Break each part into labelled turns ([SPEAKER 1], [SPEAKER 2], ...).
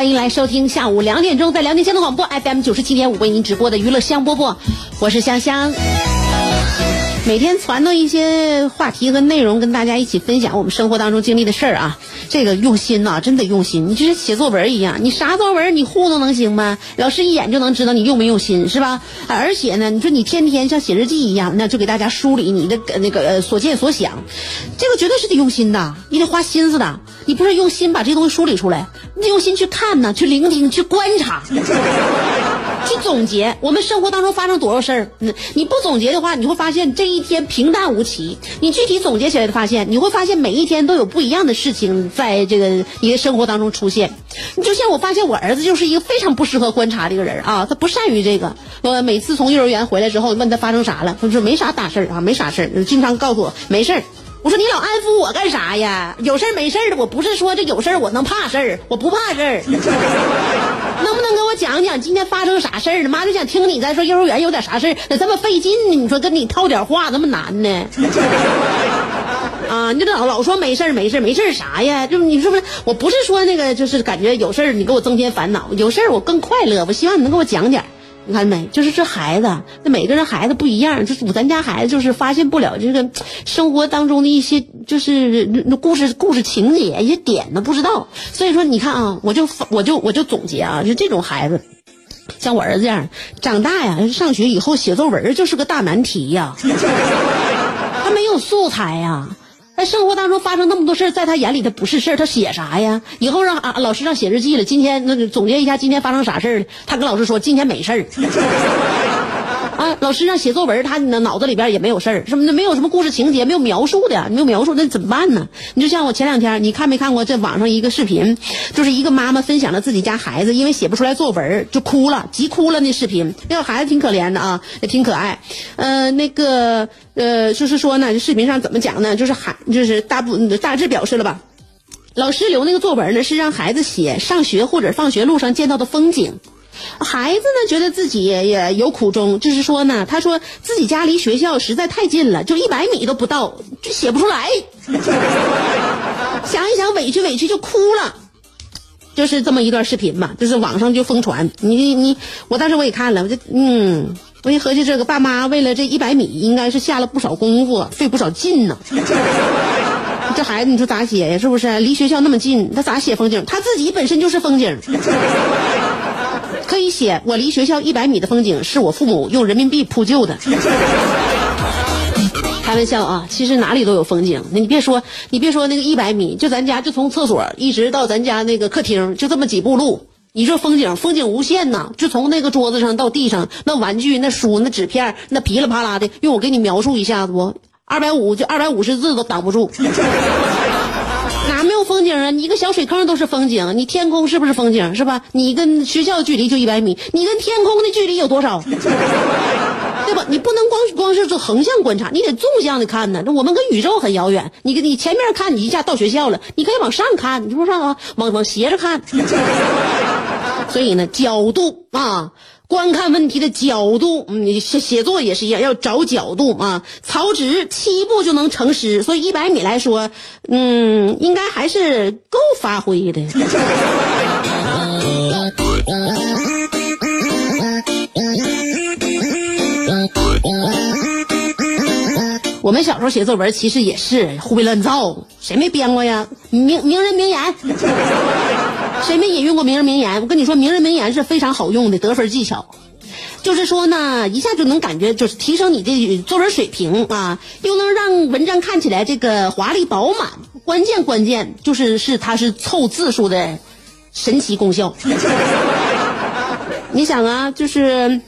[SPEAKER 1] 欢迎来收听下午两点钟在辽宁交通广播 FM 九十七点五为您直播的娱乐香饽饽，我是香香。每天传到一些话题和内容，跟大家一起分享我们生活当中经历的事儿啊。这个用心呐、真得用心。你就像写作文一样，你啥作文你糊弄能行吗？老师一眼就能知道你用没用心，是吧？而且呢，你说你天天像写日记一样，那就给大家梳理你的那个所见所想，这个绝对是得用心的，你得花心思的。你不是用心把这些东西梳理出来，你得用心去看呢，去聆听，去观察。去总结我们生活当中发生多少事儿。你不总结的话，你会发现这一天平淡无奇。你具体总结起来的发现，你会发现每一天都有不一样的事情在这个你的生活当中出现。你就像我发现我儿子就是一个非常不适合观察的一个人啊，他不善于这个。我每次从幼儿园回来之后，问他发生啥了，他说没啥大事儿啊，没啥事儿，经常告诉我没事儿。我说你老安抚我干啥呀？有事儿没事儿的，我不是说这有事儿我能怕事儿，我不怕事儿。能不能给我讲讲今天发生啥事儿呢？妈就想听你再说幼儿园有点啥事儿，咋这么费劲呢？你说跟你套点话那么难呢？啊，你这老老说没事儿没事儿没事儿啥呀？就你是不是？我不是说那个，就是感觉有事儿你给我增添烦恼，有事儿我更快乐。我希望你能给我讲点。你看没？就是这孩子，那每个人孩子不一样，就是咱家孩子就是发现不了这个生活当中的一些就是那故事故事情节一些点呢，不知道。所以说你看啊，我就我就我就总结啊，就这种孩子。像我儿子这样，长大呀，上学以后写作文就是个大难题呀，他没有素材呀。在生活当中发生那么多事，在他眼里他不是事，他写啥呀？以后让啊老师让写日记了，今天那个总结一下今天发生啥事了。他跟老师说今天没事儿。啊，老师让写作文，他脑子里边也没有事儿，什么的，没有什么故事情节，没有描述的，没有描述，那怎么办呢？你就像我前两天，你看没看过这网上一个视频，就是一个妈妈分享了自己家孩子因为写不出来作文就哭了，急哭了那视频，那个孩子挺可怜的啊，也挺可爱。呃，那个呃，就是说呢，视频上怎么讲呢？就是孩，就是大部大致表示了吧。老师留那个作文呢，是让孩子写上学或者放学路上见到的风景。孩子呢，觉得自己也有苦衷，就是说呢，他说自己家离学校实在太近了，就一百米都不到，就写不出来。想一想，委屈委屈就哭了。就是这么一段视频嘛，就是网上就疯传。你你，我当时我也看了，我就嗯，我一合计，这个爸妈为了这一百米，应该是下了不少功夫，费不少劲呢。这孩子，你说咋写呀？是不是？离学校那么近，他咋写风景？他自己本身就是风景。可以写我离学校一百米的风景是我父母用人民币铺就的。开玩笑啊，其实哪里都有风景。你别说，你别说那个一百米，就咱家就从厕所一直到咱家那个客厅，就这么几步路。你说风景，风景无限呐！就从那个桌子上到地上，那玩具、那书、那纸片、那噼里啪啦的，用我给你描述一下子不？二百五就二百五十字都挡不住。风景啊？你一个小水坑都是风景，你天空是不是风景？是吧？你跟学校距离就一百米，你跟天空的距离有多少？对吧？你不能光光是做横向观察，你得纵向的看呢。我们跟宇宙很遥远，你你前面看，你一下到学校了，你可以往上看，你是不是啊？往往斜着看。所以呢，角度啊。观看问题的角度，你写写作也是一样，要找角度啊。曹植七步就能成诗，所以一百米来说，嗯，应该还是够发挥的。我们小时候写作文，其实也是胡编乱造，谁没编过呀？名名人名言。谁没引用过名人名言？我跟你说，名人名言是非常好用的得分技巧。就是说呢，一下就能感觉就是提升你的作文水平啊，又能让文章看起来这个华丽饱满。关键关键就是是它是凑字数的神奇功效。你想啊，就是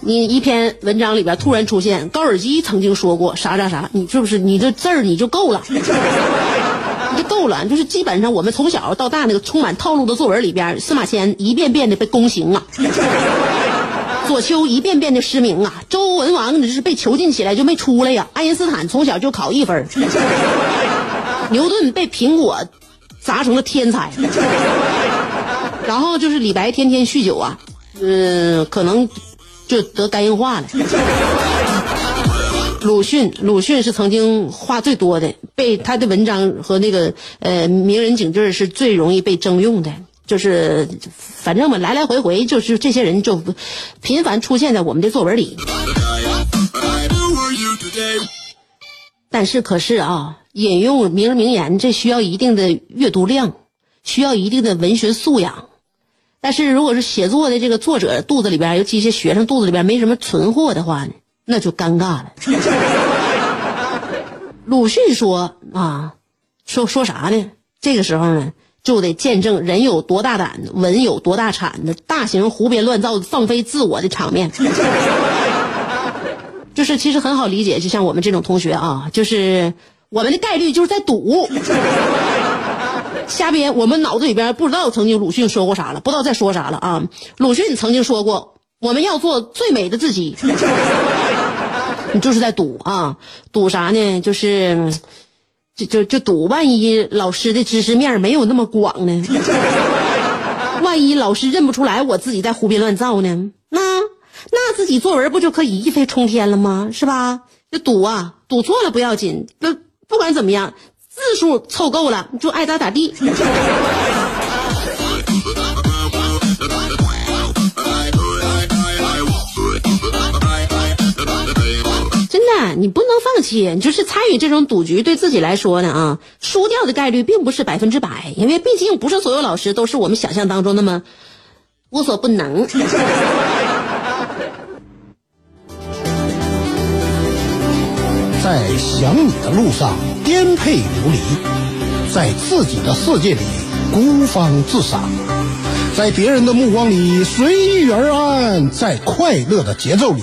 [SPEAKER 1] 你一篇文章里边突然出现高尔基曾经说过啥啥啥，你是不是你这字儿你就够了？就够了，就是基本上我们从小到大那个充满套路的作文里边，司马迁一遍遍的被宫刑啊，左丘一遍遍的失明啊，周文王你是被囚禁起来就没出来呀，爱因斯坦从小就考一分，牛顿被苹果砸成了天才，然后就是李白天天酗酒啊，嗯，可能就得肝硬化了。鲁迅，鲁迅是曾经话最多的，被他的文章和那个呃名人警句是最容易被征用的。就是反正嘛，来来回回就是这些人就频繁出现在我们的作文里。但是可是啊，引用名人名言这需要一定的阅读量，需要一定的文学素养。但是如果是写作的这个作者肚子里边，尤其一些学生肚子里边没什么存货的话呢？那就尴尬了。鲁迅说啊，说说啥呢？这个时候呢，就得见证人有多大胆，文有多大产的大型胡编乱造、放飞自我的场面。就是其实很好理解，就像我们这种同学啊，就是我们的概率就是在赌，瞎编。我们脑子里边不知道曾经鲁迅说过啥了，不知道在说啥了啊。鲁迅曾经说过，我们要做最美的自己。就是在赌啊，赌啥呢？就是，就就就赌，万一老师的知识面没有那么广呢？万一老师认不出来我自己在胡编乱造呢？那那自己作文不就可以一飞冲天了吗？是吧？就赌啊，赌错了不要紧，那不管怎么样，字数凑够了就爱咋咋地。你不能放弃，你就是参与这种赌局，对自己来说呢啊，输掉的概率并不是百分之百，因为毕竟不是所有老师都是我们想象当中那么无所不能。
[SPEAKER 2] 在想你的路上颠沛流离，在自己的世界里孤芳自赏，在别人的目光里随遇而安，在快乐的节奏里。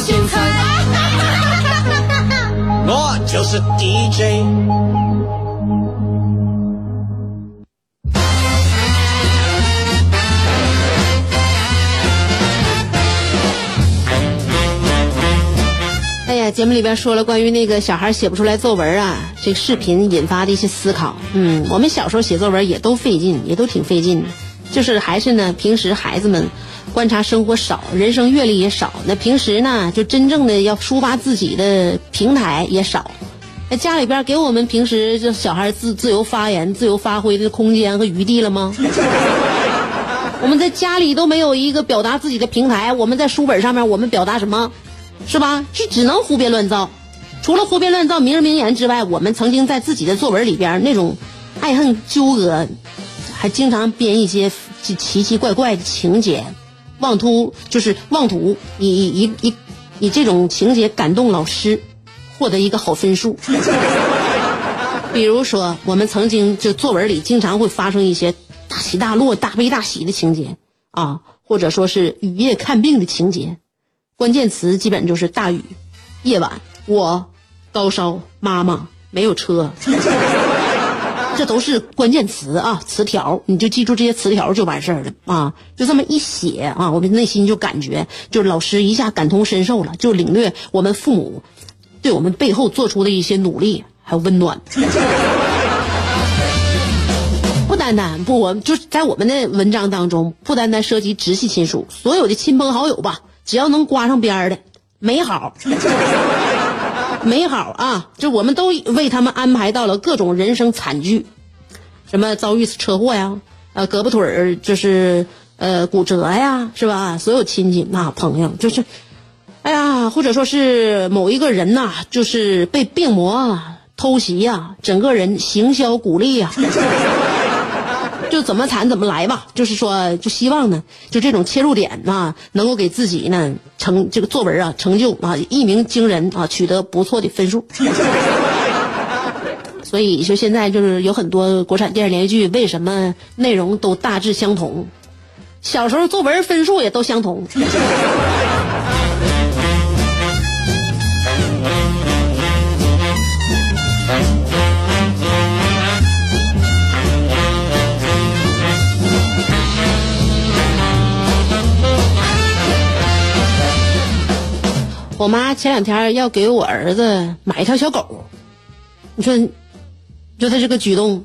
[SPEAKER 2] 我就是 DJ。
[SPEAKER 1] 哎呀，节目里边说了关于那个小孩写不出来作文啊，这个视频引发的一些思考。嗯，我们小时候写作文也都费劲，也都挺费劲的，就是还是呢，平时孩子们。观察生活少，人生阅历也少，那平时呢，就真正的要抒发自己的平台也少。那家里边给我们平时这小孩自自由发言、自由发挥的空间和余地了吗？我们在家里都没有一个表达自己的平台，我们在书本上面我们表达什么，是吧？是只能胡编乱造。除了胡编乱造名人名言之外，我们曾经在自己的作文里边那种爱恨纠葛，还经常编一些奇奇怪怪的情节。妄图就是妄图以以以以这种情节感动老师，获得一个好分数。比如说，我们曾经就作文里经常会发生一些大起大落、大悲大喜的情节啊，或者说是雨夜看病的情节，关键词基本就是大雨、夜晚、我、高烧、妈妈、没有车。这都是关键词啊，词条，你就记住这些词条就完事儿了啊！就这么一写啊，我们内心就感觉，就老师一下感同身受了，就领略我们父母对我们背后做出的一些努力还有温暖。不单单不，我就在我们的文章当中，不单单涉及直系亲属，所有的亲朋好友吧，只要能刮上边儿的，没好，没好啊！就我们都为他们安排到了各种人生惨剧，什么遭遇车祸呀，呃，胳膊腿儿就是呃骨折呀，是吧？所有亲戚那朋友就是，哎呀，或者说是某一个人呐，就是被病魔偷袭呀，整个人行销鼓励呀。就怎么惨怎么来吧，就是说，就希望呢，就这种切入点啊，能够给自己呢成这个作文啊成就啊一鸣惊人啊，取得不错的分数。所以说现在就是有很多国产电视连续剧，为什么内容都大致相同？小时候作文分数也都相同。我妈前两天要给我儿子买一条小狗，你说，你说他这个举动，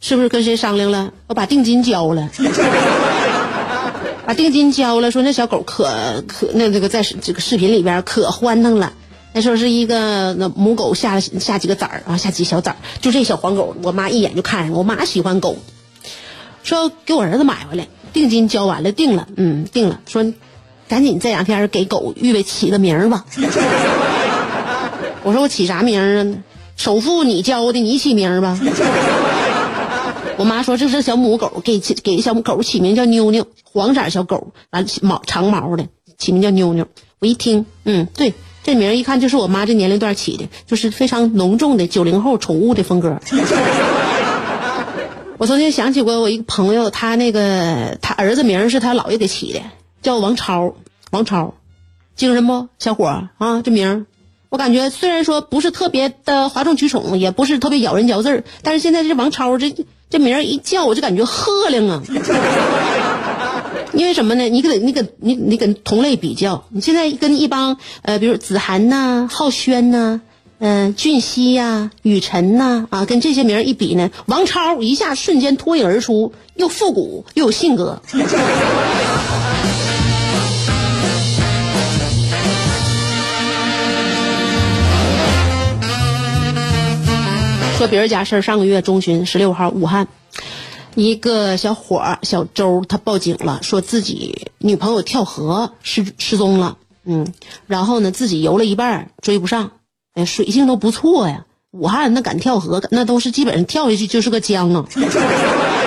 [SPEAKER 1] 是不是跟谁商量了？我把定金交了，把定金交了，说那小狗可可那这个在这个视频里边可欢腾了，那说是一个那母狗下下几个崽儿啊，下几小崽儿，就这小黄狗，我妈一眼就看上，我妈喜欢狗，说给我儿子买回来，定金交完了，定了，嗯，定了，说。赶紧这两天给狗预备起个名儿吧。我说我起啥名儿啊？首付你交的，你起名儿吧。我妈说这是小母狗，给给小母狗起名叫妞妞，黄色小狗，完毛长毛的，起名叫妞妞。我一听，嗯，对，这名一看就是我妈这年龄段起的，就是非常浓重的九零后宠物的风格。我曾经想起过我一个朋友，他那个他儿子名是他姥爷给起的。叫王超，王超，精神不，小伙啊，这名，我感觉虽然说不是特别的哗众取宠，也不是特别咬人嚼字儿，但是现在这王超这这名一叫，我就感觉赫亮啊。因为什么呢？你跟你跟你你跟同类比较，你现在跟一帮呃，比如子涵呐、浩轩呐、嗯、俊熙呀、雨辰呐啊，跟这些名一比呢，王超一下瞬间脱颖而出，又复古又有性格。说别人家事儿，上个月中旬十六号，武汉一个小伙儿小周，他报警了，说自己女朋友跳河失失踪了。嗯，然后呢，自己游了一半追不上，哎，水性都不错呀。武汉那敢跳河，那都是基本上跳下去就是个江啊。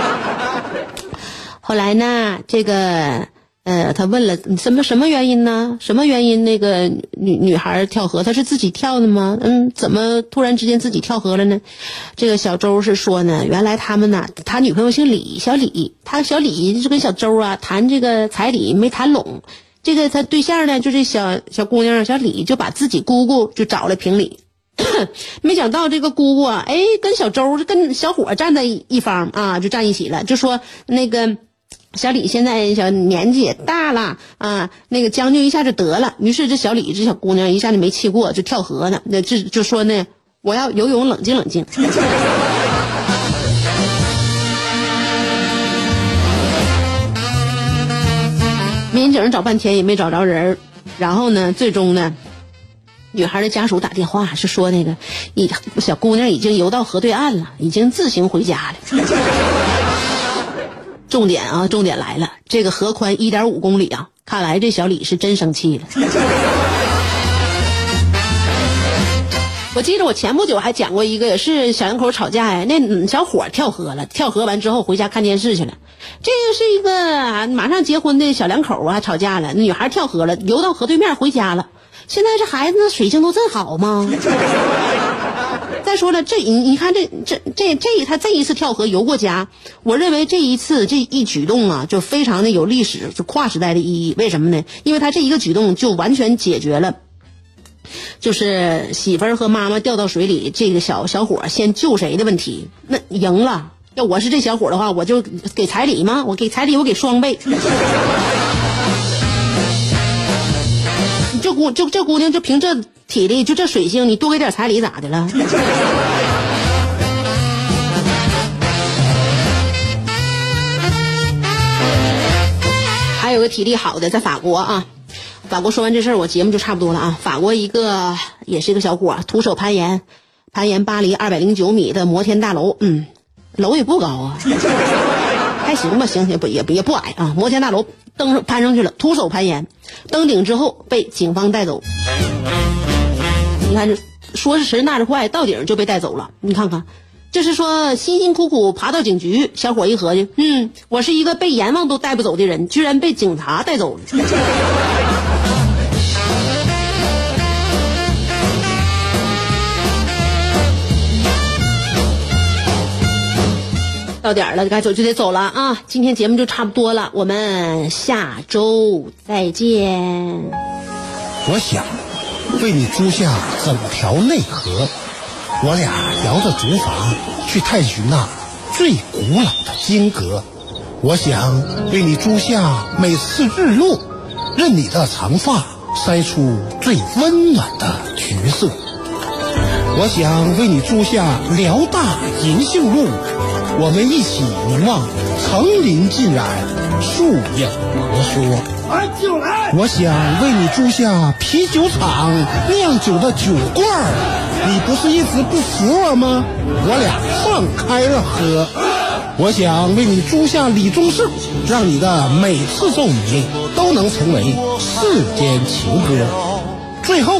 [SPEAKER 1] 后来呢，这个。呃，他问了什么什么原因呢？什么原因？那个女女孩跳河，她是自己跳的吗？嗯，怎么突然之间自己跳河了呢？这个小周是说呢，原来他们呢，他女朋友姓李，小李，他小李就跟小周啊谈这个彩礼没谈拢，这个他对象呢，就这小小姑娘小李就把自己姑姑就找来评理，没想到这个姑姑啊，哎，跟小周跟小伙站在一方啊，就站一起了，就说那个。小李现在小年纪也大了啊，那个将就一下就得了。于是这小李这小姑娘一下就没气过，就跳河呢。那这就说呢，我要游泳，冷静冷静。民警找半天也没找着人然后呢，最终呢，女孩的家属打电话是说那个，一小姑娘已经游到河对岸了，已经自行回家了。重点啊，重点来了！这个河宽一点五公里啊，看来这小李是真生气了。我记得我前不久还讲过一个，也是小两口吵架呀，那小伙跳河了，跳河完之后回家看电视去了。这个是一个马上结婚的小两口啊，吵架了，女孩跳河了，游到河对面回家了。现在这孩子水性都这好吗？再说了，这你你看这这这这他这一次跳河游过家，我认为这一次这一举动啊，就非常的有历史就跨时代的意义。为什么呢？因为他这一个举动就完全解决了，就是媳妇儿和妈妈掉到水里，这个小小伙先救谁的问题。那赢了，要我是这小伙的话，我就给彩礼吗？我给彩礼，我给双倍。这姑就这姑娘就凭这体力，就这水性，你多给点彩礼咋的了？还有个体力好的在法国啊，法国说完这事儿，我节目就差不多了啊。法国一个也是一个小伙，徒手攀岩，攀岩巴黎二百零九米的摩天大楼，嗯，楼也不高啊。还行吧，行行不也不也不矮啊。摩天大楼登上攀上去了，徒手攀岩，登顶之后被警方带走。你看这说是神那是坏，到顶就被带走了。你看看，这是说辛辛苦苦爬到警局，小伙一合计，嗯，我是一个被阎王都带不走的人，居然被警察带走了。到点了，该走就得走了啊！今天节目就差不多了，我们下周再见。
[SPEAKER 2] 我想为你租下整条内河，我俩摇着竹筏去探寻那最古老的金阁。我想为你租下每次日落，任你的长发筛出最温暖的橘色。我想为你租下辽大银杏路。我们一起凝望层林尽染，树影婆娑。我想为你租下啤酒厂酿酒的酒罐儿，你不是一直不服我吗？我俩放开了喝。我想为你租下李宗盛，让你的每次奏鸣都能成为世间情歌。最后，